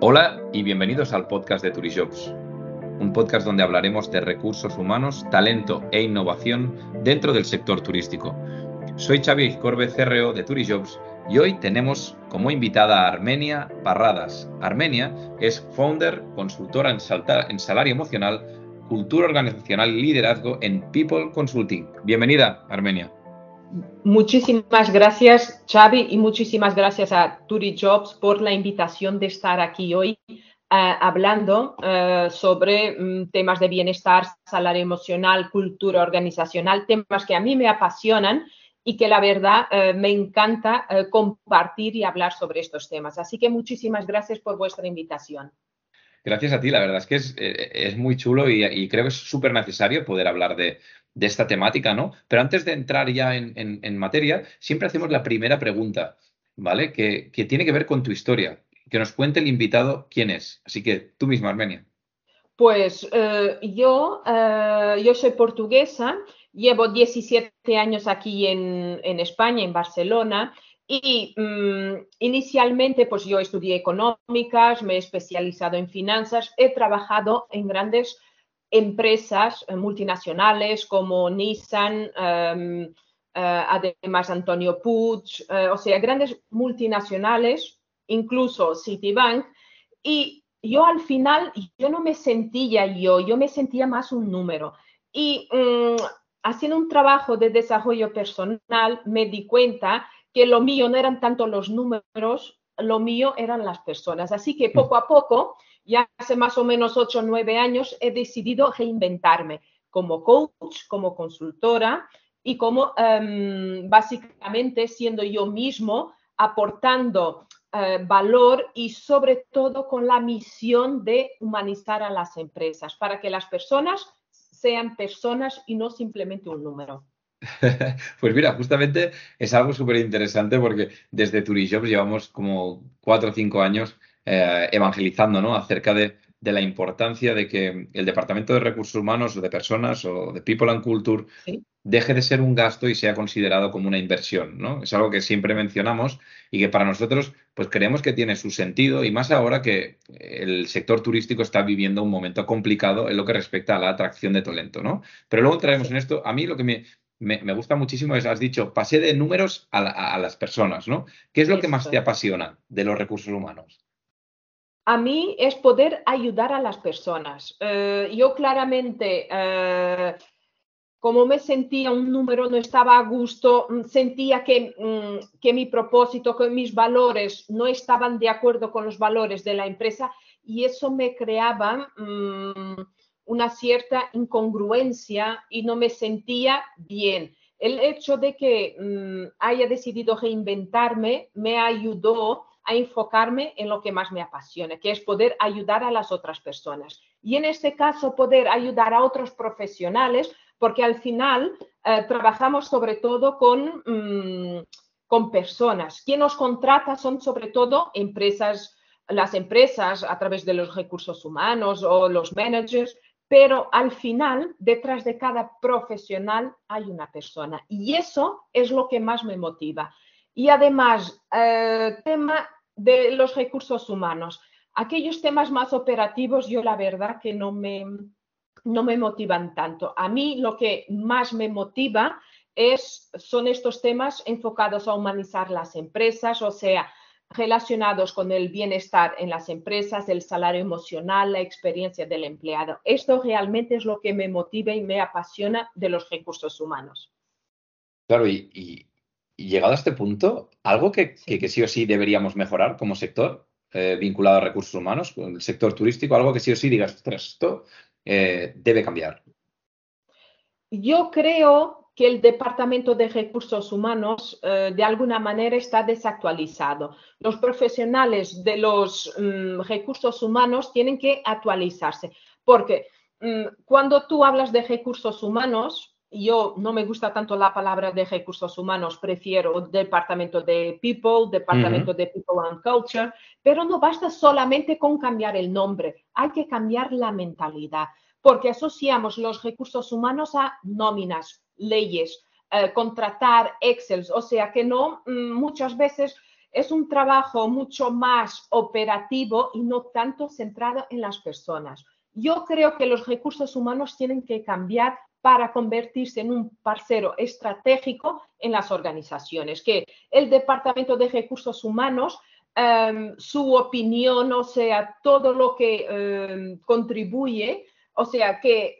Hola y bienvenidos al podcast de Turijobs, un podcast donde hablaremos de recursos humanos, talento e innovación dentro del sector turístico. Soy Xavi Corbe, CRO de Turijobs y hoy tenemos como invitada a Armenia Parradas. Armenia es founder, consultora en, en salario emocional, cultura organizacional y liderazgo en People Consulting. Bienvenida, Armenia. Muchísimas gracias, Xavi, y muchísimas gracias a Turi Jobs por la invitación de estar aquí hoy uh, hablando uh, sobre um, temas de bienestar, salario emocional, cultura organizacional, temas que a mí me apasionan y que la verdad uh, me encanta compartir y hablar sobre estos temas. Así que muchísimas gracias por vuestra invitación. Gracias a ti, la verdad es que es, muy chulo y creo que es súper necesario poder hablar de, de esta temática, ¿no? Pero antes de entrar ya en, materia, siempre hacemos la primera pregunta, ¿vale? Que, tiene que ver con tu historia, que nos cuente el invitado quién es. Así que tú misma, Armenia. Pues eh, yo, eh, yo soy portuguesa, llevo 17 años aquí en, España, en Barcelona, y mm, inicialmente pues yo estudié económicas, me he especializado en finanzas, he trabajado en grandes empresas eh, multinacionales como Nissan, em, eh, además Antonio Puig, eh, o sea, grandes multinacionales, incluso Citibank, y yo al final, yo no me sentía yo, yo me sentía más un número. Y mm, haciendo un trabajo de desarrollo personal, me di cuenta que lo mío no eran tanto los números, lo mío eran las personas. Así que poco a poco ya hace más o menos ocho o nueve años he decidido reinventarme como coach, como consultora y como em, básicamente siendo yo mismo aportando eh, valor y sobre todo con la misión de humanizar a las empresas para que las personas sean personas y no simplemente un número. Pues mira, justamente es algo súper interesante porque desde Turijobs llevamos como cuatro o cinco años eh, evangelizando ¿no? acerca de, la importancia de que el Departamento de Recursos Humanos o de Personas o de People and Culture deje de ser un gasto y sea considerado como una inversión. ¿no? Es algo que siempre mencionamos y que para nosotros pues creemos que tiene su sentido y más ahora que el sector turístico está viviendo un momento complicado en lo que respecta a la atracción de talento. ¿no? Pero luego traemos en esto, a mí lo que me, me, gusta muchísimo es, has dicho, pasé de números a, las personas, ¿no? ¿Qué es lo que más te apasiona de los recursos humanos? A mí es poder ayudar a las personas. Eh, yo claramente, eh, como me sentía un número, no estaba a gusto, mm, sentía que, mm, que mi propósito, que mis valores no estaban de acuerdo con los valores de la empresa y eso me creaba mm, una cierta incongruencia y no me sentía bien. El hecho de que haya decidido reinventarme me ayudó a enfocarme en lo que más me apasiona, que es poder ayudar a las otras personas. Y en este caso, poder ayudar a otros profesionales, porque al final eh, trabajamos sobre todo con, mm, con personas. Quien nos contrata son sobre todo empresas, las empresas a través de los recursos humanos o los managers, pero al final, detrás de cada profesional hay una persona. Y eso es lo que más me motiva. Y además, eh, tema de los recursos humanos. Aquellos temas más operativos, yo la verdad que no me, no me motivan tanto. A mí lo que más me motiva es, son estos temas enfocados a humanizar las empresas, o sea, relacionados con el bienestar en las empresas, el salario emocional, la experiencia del empleado. Esto realmente es lo que me motiva y me apasiona de los recursos humanos. Claro, y, llegado a este punto, algo que, sí. o sí deberíamos mejorar como sector eh, vinculado a recursos humanos, el sector turístico, algo que sí o sí digas, esto eh, debe cambiar. Yo creo que el Departamento de Recursos Humanos eh, de alguna manera está desactualizado. Los profesionales de los mm, recursos humanos tienen que actualizarse, porque mm, cuando tú hablas de recursos humanos, yo no me gusta tanto la palabra de recursos humanos, prefiero departamento de people, departamento de people and culture, pero no basta solamente con cambiar el nombre, hay que cambiar la mentalidad, porque asociamos los recursos humanos a nóminas, leyes, eh, contratar, Excel, o sea que no, mm, muchas veces es un trabajo mucho más operativo y no tanto centrado en las personas. Yo creo que los recursos humanos tienen que cambiar para convertirse en un parcero estratégico en las organizaciones, que el Departamento de Recursos Humanos, em, su opinión, o sea, todo lo que em, contribuye, o sea, que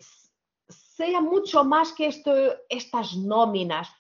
sea mucho más que esto, estas nóminas,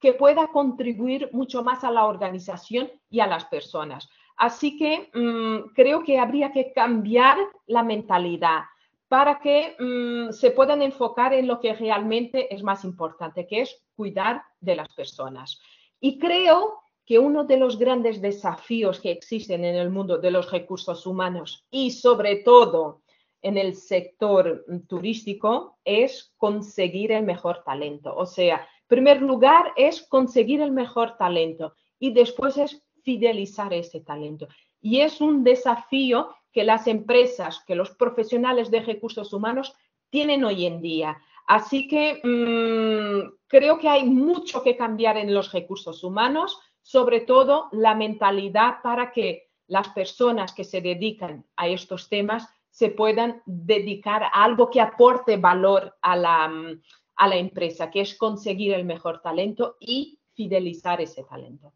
que pueda contribuir mucho más a la organización y a las personas. Así que mm, creo que habría que cambiar la mentalidad para que mm, se puedan enfocar en lo que realmente es más importante, que es cuidar de las personas. Y creo que uno de los grandes desafíos que existen en el mundo de los recursos humanos y sobre todo en el sector turístico es conseguir el mejor talento. O sea, primer lugar es conseguir el mejor talento y después es fidelizar ese talento. Y es un desafío que las empresas, que los profesionales de recursos humanos tienen hoy en día. Así que mm, creo que hay mucho que cambiar en los recursos humanos, sobre todo la mentalidad para que las personas que se dedican a estos temas se puedan dedicar a algo que aporte valor a la, mm, a la empresa, que es conseguir el mejor talento y fidelizar ese talento.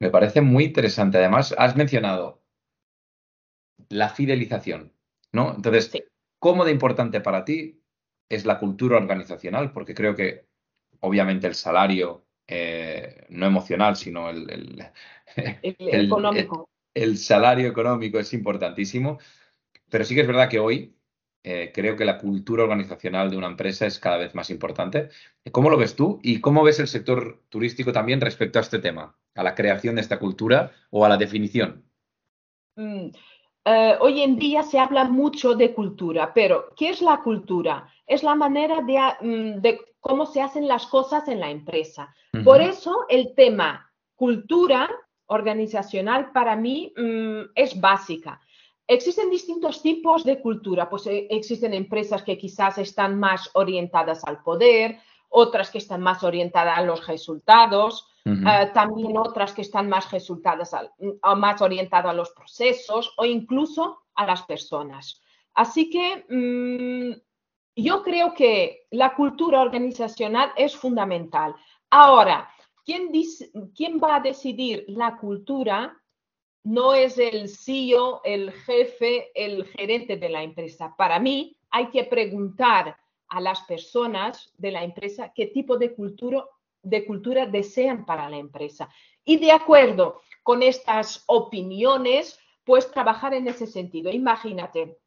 Me parece muy interesante. Además, has mencionado la fidelización, ¿no? Entonces, ¿cómo de importante para ti es la cultura organizacional? Porque creo que, obviamente, el salario, eh, no emocional, sino el, económico. El, salario económico es importantísimo, pero sí que es verdad que hoy eh, creo que la cultura organizacional de una empresa es cada vez más importante. ¿Cómo lo ves tú y cómo ves el sector turístico también respecto a este tema, a la creación de esta cultura o a la definición? Eh, hoy en día se habla mucho de cultura, pero ¿qué es la cultura? Es la manera de, mm, cómo se hacen las cosas en la empresa. Por eso el tema cultura organizacional para mí mm, es básica. Existen distintos tipos de cultura, pues eh, existen empresas que quizás están más orientadas al poder, otras que están más orientadas a los resultados, eh, también otras que están más resultadas, más orientadas a los procesos o incluso a las personas. Así que mm, yo creo que la cultura organizacional es fundamental. Ahora, ¿quién, ¿quién va a decidir la cultura? No es el CEO, el jefe, el gerente de la empresa. Para mí, hay que preguntar a las personas de la empresa qué tipo de cultura de cultura desean para la empresa. Y de acuerdo con estas opiniones, pues trabajar en ese sentido. Imagínate,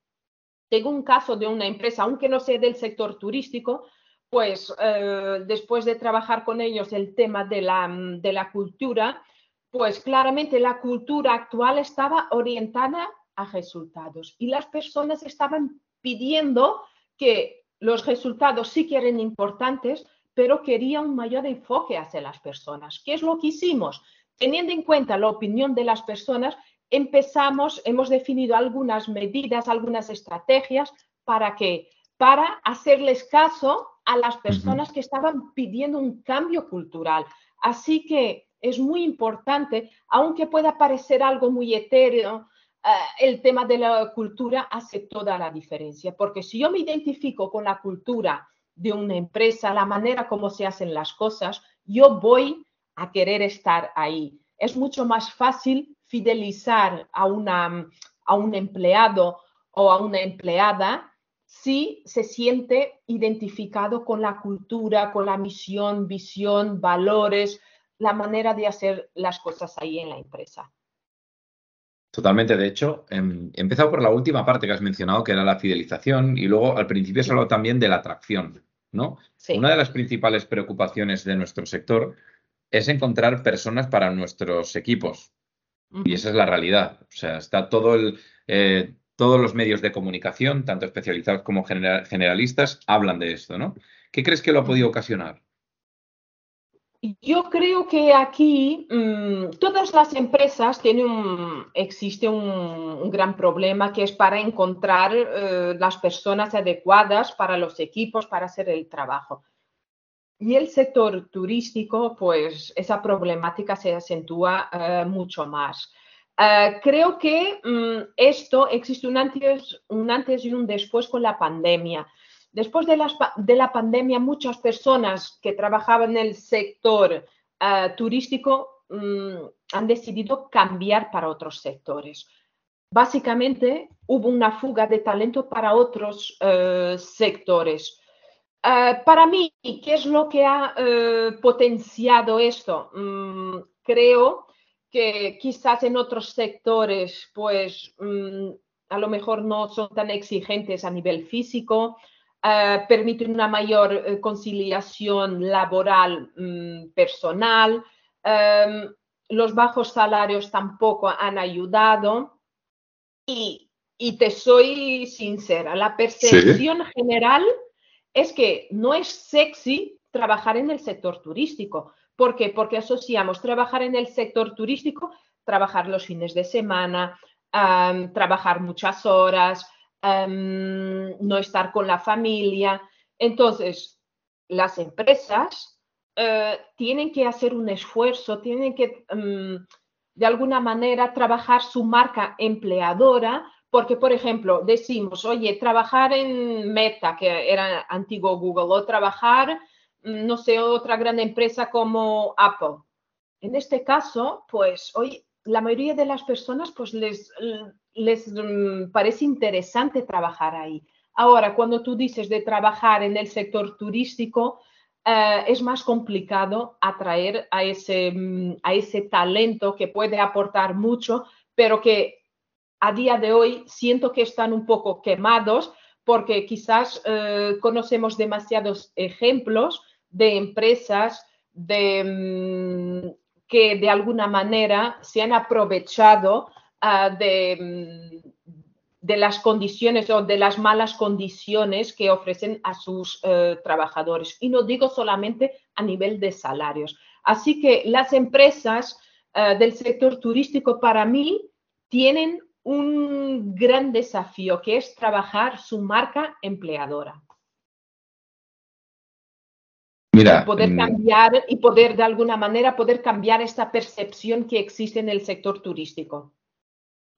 tengo un caso de una empresa, aunque no sea del sector turístico, pues eh, después de trabajar con ellos el tema de la, de la cultura, pues claramente la cultura actual estaba orientada a resultados y las personas estaban pidiendo que los resultados sí que eran importantes, pero quería un mayor enfoque hacia las personas. ¿Qué es lo que hicimos? Teniendo en cuenta la opinión de las personas, empezamos, hemos definido algunas medidas, algunas estrategias para que para hacerles caso a las personas que estaban pidiendo un cambio cultural. Así que es muy importante, aunque pueda parecer algo muy etéreo, eh, el tema de la cultura hace toda la diferencia, porque si yo me identifico con la cultura de una empresa, la manera como se hacen las cosas, yo voy a querer estar ahí. Es mucho más fácil fidelizar a, una, a un empleado o a una empleada si se siente identificado con la cultura, con la misión, visión, valores, la manera de hacer las cosas ahí en la empresa. Totalmente. De hecho, em, he empezado por la última parte que has mencionado, que era la fidelización, y luego al principio has hablado también de la atracción. ¿no? Una de las principales preocupaciones de nuestro sector es encontrar personas para nuestros equipos. Y esa es la realidad. O sea, está todo el, eh, todos los medios de comunicación, tanto especializados como generalistas, hablan de esto, ¿no? ¿Qué crees que lo ha podido ocasionar? Yo creo que aquí mm, todas las empresas tienen un, existe un, gran problema que es para encontrar eh, las personas adecuadas para los equipos para hacer el trabajo. Y el sector turístico, pues esa problemática se acentúa eh, mucho más. Eh, creo que mm, esto existe un antes, un antes y un después con la pandemia. Después de, la pandemia, muchas personas que trabajaban en el sector eh, turístico mm, han decidido cambiar para otros sectores. Básicamente, hubo una fuga de talento para otros sectores. Eh, para mí, ¿qué es lo que ha eh, potenciado esto? Mm, creo que quizás en otros sectores, pues mm, a lo mejor no son tan exigentes a nivel físico, uh, permiten una mayor conciliación laboral mm, personal, em, los bajos salarios tampoco han ayudado y, te soy sincera, la percepción general es que no es sexy trabajar en el sector turístico. ¿Por qué? Porque asociamos trabajar en el sector turístico, trabajar los fines de semana, trabajar muchas horas, no estar con la familia. Entonces, las empresas eh, tienen que hacer un esfuerzo, tienen que, de alguna manera, trabajar su marca empleadora porque, por ejemplo, decimos, oye, trabajar en Meta, que era antiguo Google, o trabajar, mm, no sé, otra gran empresa como Apple. En este caso, pues, hoy la mayoría de las personas, pues, les, les mm, parece interesante trabajar ahí. Ahora, cuando tú dices de trabajar en el sector turístico, eh, es más complicado atraer a ese, mm, a ese talento que puede aportar mucho, pero que a día de hoy siento que están un poco quemados porque quizás eh, conocemos demasiados ejemplos de empresas mm, que de alguna manera se han aprovechado ah, mm, de, las condiciones o de las malas condiciones que ofrecen a sus eh, trabajadores. Y no digo solamente a nivel de salarios. Así que las empresas eh, del sector turístico para mí tienen un gran desafío que es trabajar su marca empleadora. Mira, y poder mm, cambiar y poder de alguna manera poder cambiar esta percepción que existe en el sector turístico.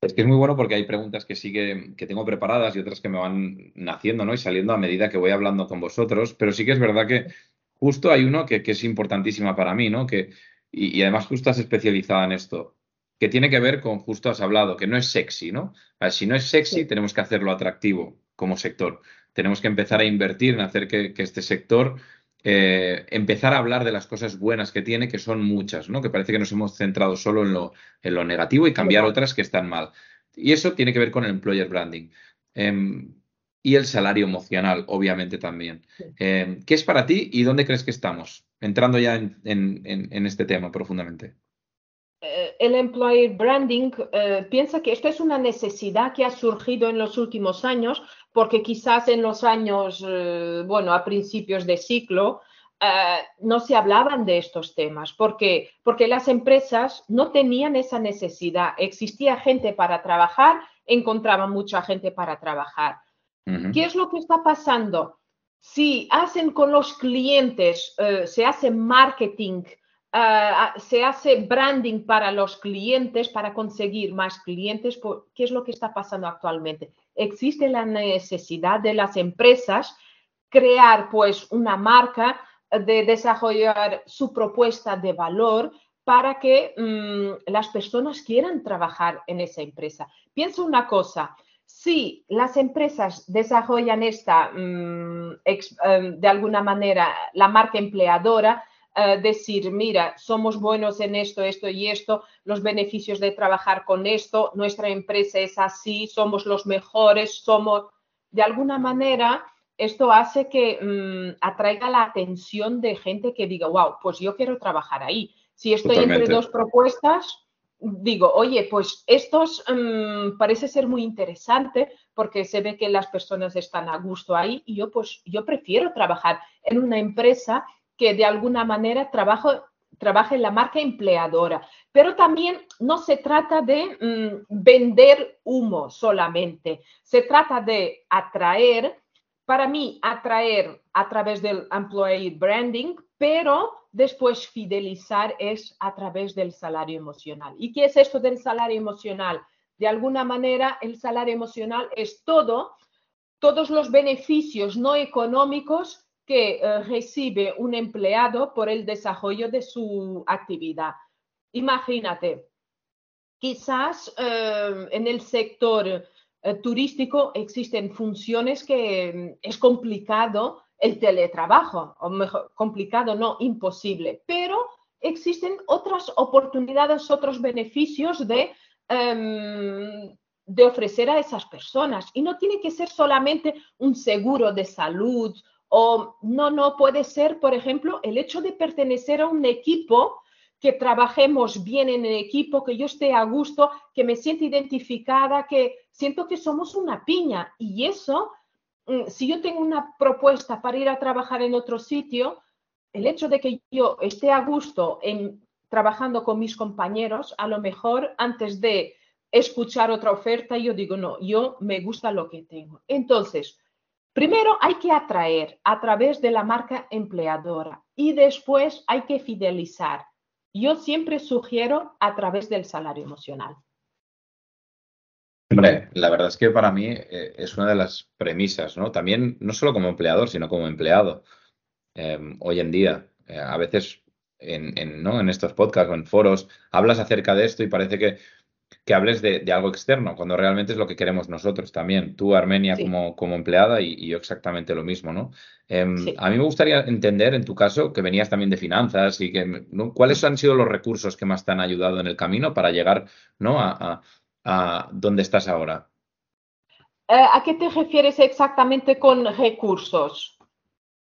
Es que es muy bueno porque hay preguntas que sí que, tengo preparadas y otras que me van naciendo ¿no? y saliendo a medida que voy hablando con vosotros, pero sí que es verdad que justo hay uno que, es importantísima para mí, ¿no? Que, y, y además tú estás especializada en esto que tiene que ver con, justo has hablado, que no es sexy, ¿no? si no es sexy, tenemos que hacerlo atractivo como sector. Tenemos que empezar a invertir en hacer que, este sector, eh, empezar a hablar de las cosas buenas que tiene, que son muchas, ¿no? Que parece que nos hemos centrado solo en lo, en lo negativo y cambiar otras que están mal. Y eso tiene que ver con el employer branding. Em, y el salario emocional, obviamente también. Em, ¿Qué es para ti y dónde crees que estamos? Entrando ya en este tema profundamente. Eh, el employer branding eh, piensa que esto es una necesidad que ha surgido en los últimos años, porque quizás en los años, eh, bueno, a principios de ciclo, no se hablaban de estos temas. ¿Por qué? Porque las empresas no tenían esa necesidad. Existía gente para trabajar, encontraban mucha gente para trabajar. ¿Qué es lo que está pasando? Si hacen con los clientes, se hace marketing, Ah, ah, se hace branding para los clientes, para conseguir más clientes. ¿Qué es lo que está pasando actualmente? Existe la necesidad de las empresas crear pues una marca, de desarrollar su propuesta de valor para que mm, las personas quieran trabajar en esa empresa. Piensa una cosa, si las empresas desarrollan esta, mm, eh, de alguna manera, la marca empleadora, decir, mira, somos buenos en esto, esto y esto, los beneficios de trabajar con esto, nuestra empresa es así, somos los mejores, somos, de alguna manera, esto hace que mm, atraiga la atención de gente que diga, wow, pues yo quiero trabajar ahí. Si estoy entre dos propuestas, digo, oye, pues estos mm, parece ser muy interesante porque se ve que las personas están a gusto ahí y yo pues yo prefiero trabajar en una empresa que de alguna manera trabaje en la marca empleadora. Pero también no se trata de mm, vender humo solamente, se trata de atraer para mí, atraer a través del employee branding, pero después fidelizar es a través del salario emocional. ¿Y qué es esto del salario emocional? De alguna manera, el salario emocional es todo, todos los beneficios no económicos que eh, recibe un empleado por el desarrollo de su actividad. Imagínate, quizás eh, en el sector eh, turístico existen funciones que mm, es complicado el teletrabajo, o mejor, complicado, no imposible, pero existen otras oportunidades, otros beneficios de, em, de ofrecer a esas personas. Y no tiene que ser solamente un seguro de salud o no, no puede ser, por ejemplo, el hecho de pertenecer a un equipo, que trabajemos bien en el equipo, que yo esté a gusto, que me sienta identificada, que siento que somos una piña. Y eso, mm, si yo tengo una propuesta para ir a trabajar en otro sitio, el hecho de que yo esté a gusto en trabajando con mis compañeros, a lo mejor antes de escuchar otra oferta, yo digo, no, yo me gusta lo que tengo. Entonces, Primero hay que atraer a través de la marca empleadora y después hay que fidelizar. Yo siempre sugiero a través del salario emocional. Hombre, la verdad es que para mí eh, es una de las premisas, ¿no? También, no solo como empleador, sino como empleado. Em, hoy en día, eh, a veces ¿no? en estos podcasts o en foros, hablas acerca de esto y parece que que hables de, algo externo, cuando realmente es lo que queremos nosotros también. Tú, Armenia, como, como empleada y, yo exactamente lo mismo, ¿no? Em, a mí me gustaría entender, en tu caso, que venías también de finanzas y que, ¿cuáles han sido los recursos que más te han ayudado en el camino para llegar, ¿no? A, a, donde estás ahora. Eh, ¿A qué te refieres exactamente con recursos?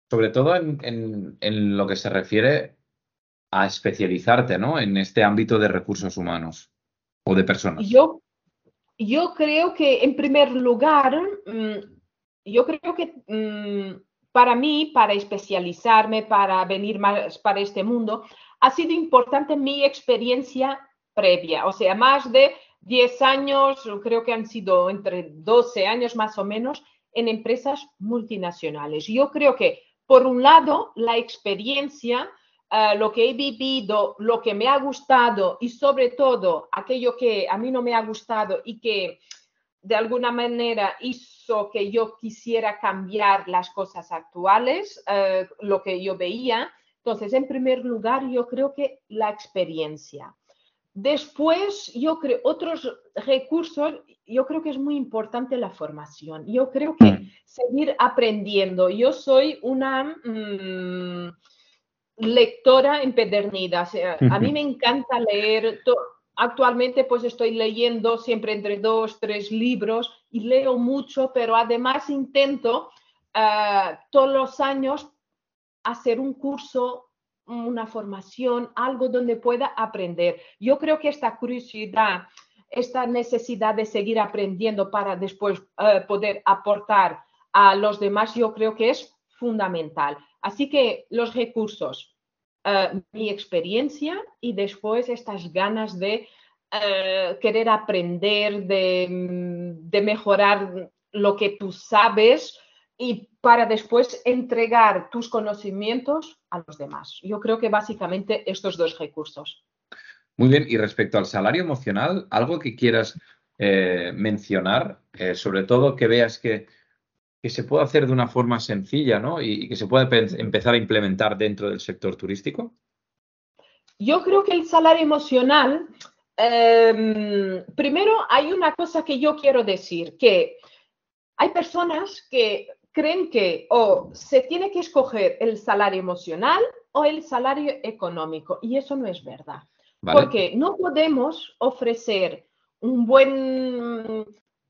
Sobre todo en, en lo que se refiere a especializarte, ¿no? En este ámbito de recursos humanos de personas? Yo, yo creo que en primer lugar, mm, yo creo que mm, para mí, para especializarme, para venir más para este mundo, ha sido importante mi experiencia previa, o sea, más de 10 años, creo que han sido entre 12 años más o menos, en empresas multinacionales. Yo creo que, por un lado, la experiencia eh, lo que he vivido, lo que me ha gustado y sobre todo aquello que a mí no me ha gustado y que de alguna manera hizo que yo quisiera cambiar las cosas actuales, eh, lo que yo veía. Entonces, en primer lugar, yo creo que la experiencia. Después, yo creo, otros recursos, yo creo que es muy importante la formación. Yo creo que mm. seguir aprendiendo. Yo soy una... Mm, lectora empedernida. a mí me encanta leer. Actualmente pues estoy leyendo siempre entre dos, tres libros y leo mucho, pero además intento ah, todos los años hacer un curso, una formación, algo donde pueda aprender. Yo creo que esta curiosidad, esta necesidad de seguir aprendiendo para después eh, poder aportar a los demás, yo creo que es fundamental. Así que los recursos, eh, mi experiencia y después estas ganas de eh, querer aprender, mm, de, mejorar lo que tú sabes y para después entregar tus conocimientos a los demás. Yo creo que básicamente estos dos recursos. Muy bien, y respecto al salario emocional, algo que quieras eh, mencionar, sobre todo que veas que que se puede hacer de una forma sencilla ¿no? y, que se puede empezar a implementar dentro del sector turístico? Yo creo que el salario emocional, em, primero hay una cosa que yo quiero decir, que hay personas que creen que o se tiene que escoger el salario emocional o el salario económico, y eso no es verdad. Porque no podemos ofrecer un buen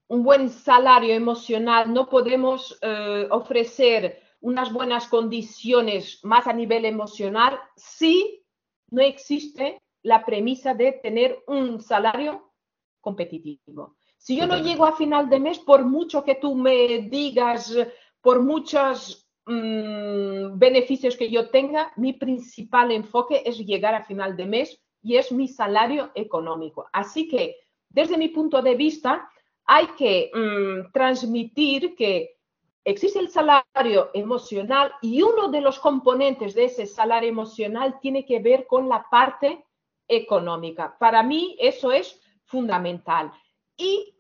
un buen salario emocional, no podemos eh, ofrecer unas buenas condiciones más a nivel emocional si no existe la premisa de tener un salario competitivo. Si yo no llego a final de mes, por mucho que tú me digas, por muchos mm, beneficios que yo tenga, mi principal enfoque es llegar a final de mes y es mi salario económico. Así que, desde mi punto de vista, hay que mm, transmitir que existe el salario emocional y uno de los componentes de ese salario emocional tiene que ver con la parte económica. Para mí eso es fundamental. Y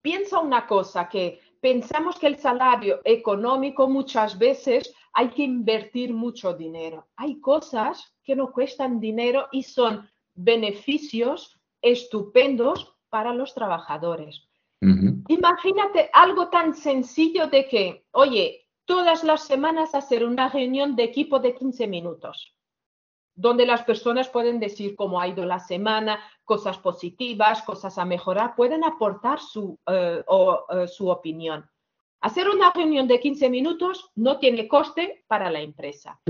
piensa una cosa, que pensamos que el salario económico muchas veces hay que invertir mucho dinero. Hay cosas que no cuestan dinero y son beneficios estupendos para los trabajadores. Imagínate algo tan sencillo de que, oye, todas las semanas hacer una reunión de equipo de 15 minutos, donde las personas pueden decir cómo ha ido la semana, cosas positivas, cosas a mejorar, pueden aportar su, eh, eh, su opinión. Hacer una reunión de 15 minutos no tiene coste para la empresa.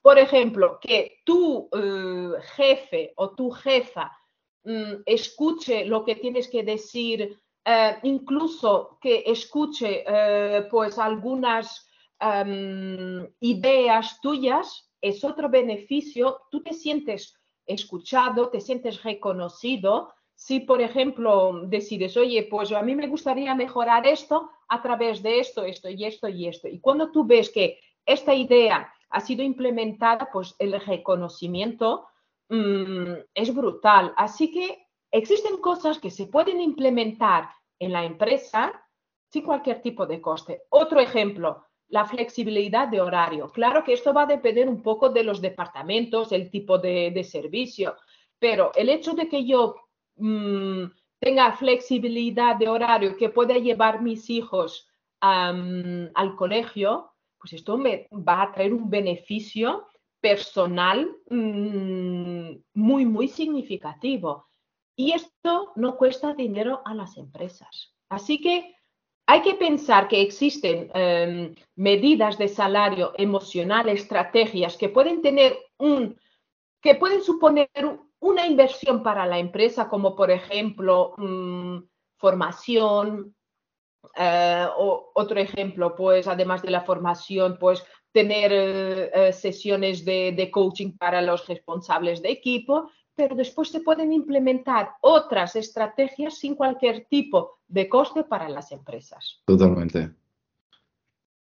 Por ejemplo, que tu eh, jefe o tu jefa mm, escuche lo que tienes que decir, incluso que escuche pues algunas em, ideas tuyas, es otro beneficio. Tú te sientes escuchado, te sientes reconocido. Si, por ejemplo, decides, oye, pues a mí me gustaría mejorar esto a través de esto, esto y esto y esto. Y cuando tú ves que esta idea ha sido implementada, pues el reconocimiento mm, es brutal. Así que existen cosas que se pueden implementar en la empresa sin cualquier tipo de coste. Otro ejemplo, la flexibilidad de horario. Claro que esto va a depender un poco de los departamentos, el tipo de, servicio, pero el hecho de que yo mm, tenga flexibilidad de horario, que pueda llevar mis hijos al colegio, pues esto me va a traer un beneficio personal mm, muy, muy significativo. Y esto no cuesta dinero a las empresas. Así que hay que pensar que existen em, medidas de salario emocional, estrategias que pueden tener un, que pueden suponer una inversión para la empresa, como por ejemplo mm, formación, eh, o otro ejemplo, pues además de la formación, pues tener eh, sesiones de, coaching para los responsables de equipo pero después se pueden implementar otras estrategias sin cualquier tipo de coste para las empresas. Totalmente.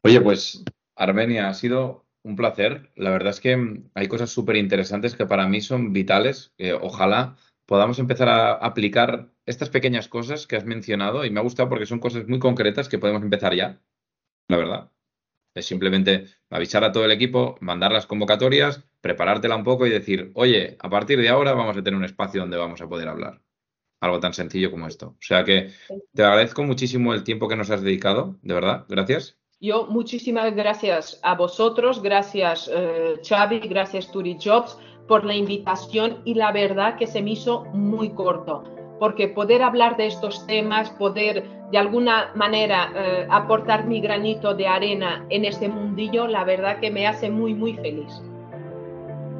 Oye, pues Armenia, ha sido un placer. La verdad es que hay cosas súper interesantes que para mí son vitales. ojalá podamos empezar a aplicar estas pequeñas cosas que has mencionado y me ha gustado porque son cosas muy concretas que podemos empezar ya, la verdad. Es simplemente avisar a todo el equipo, mandar las convocatorias, preparártela un poco y decir, oye, a partir de ahora vamos a tener un espacio donde vamos a poder hablar. Algo tan sencillo como esto. O sea que te agradezco muchísimo el tiempo que nos has dedicado, de verdad. Gracias. Yo muchísimas gracias a vosotros, gracias eh, Xavi, gracias Turi Jobs por la invitación y la verdad que se me hizo muy corto, porque poder hablar de estos temas, poder de alguna manera eh, aportar mi granito de arena en este mundillo, la verdad que me hace muy, muy feliz.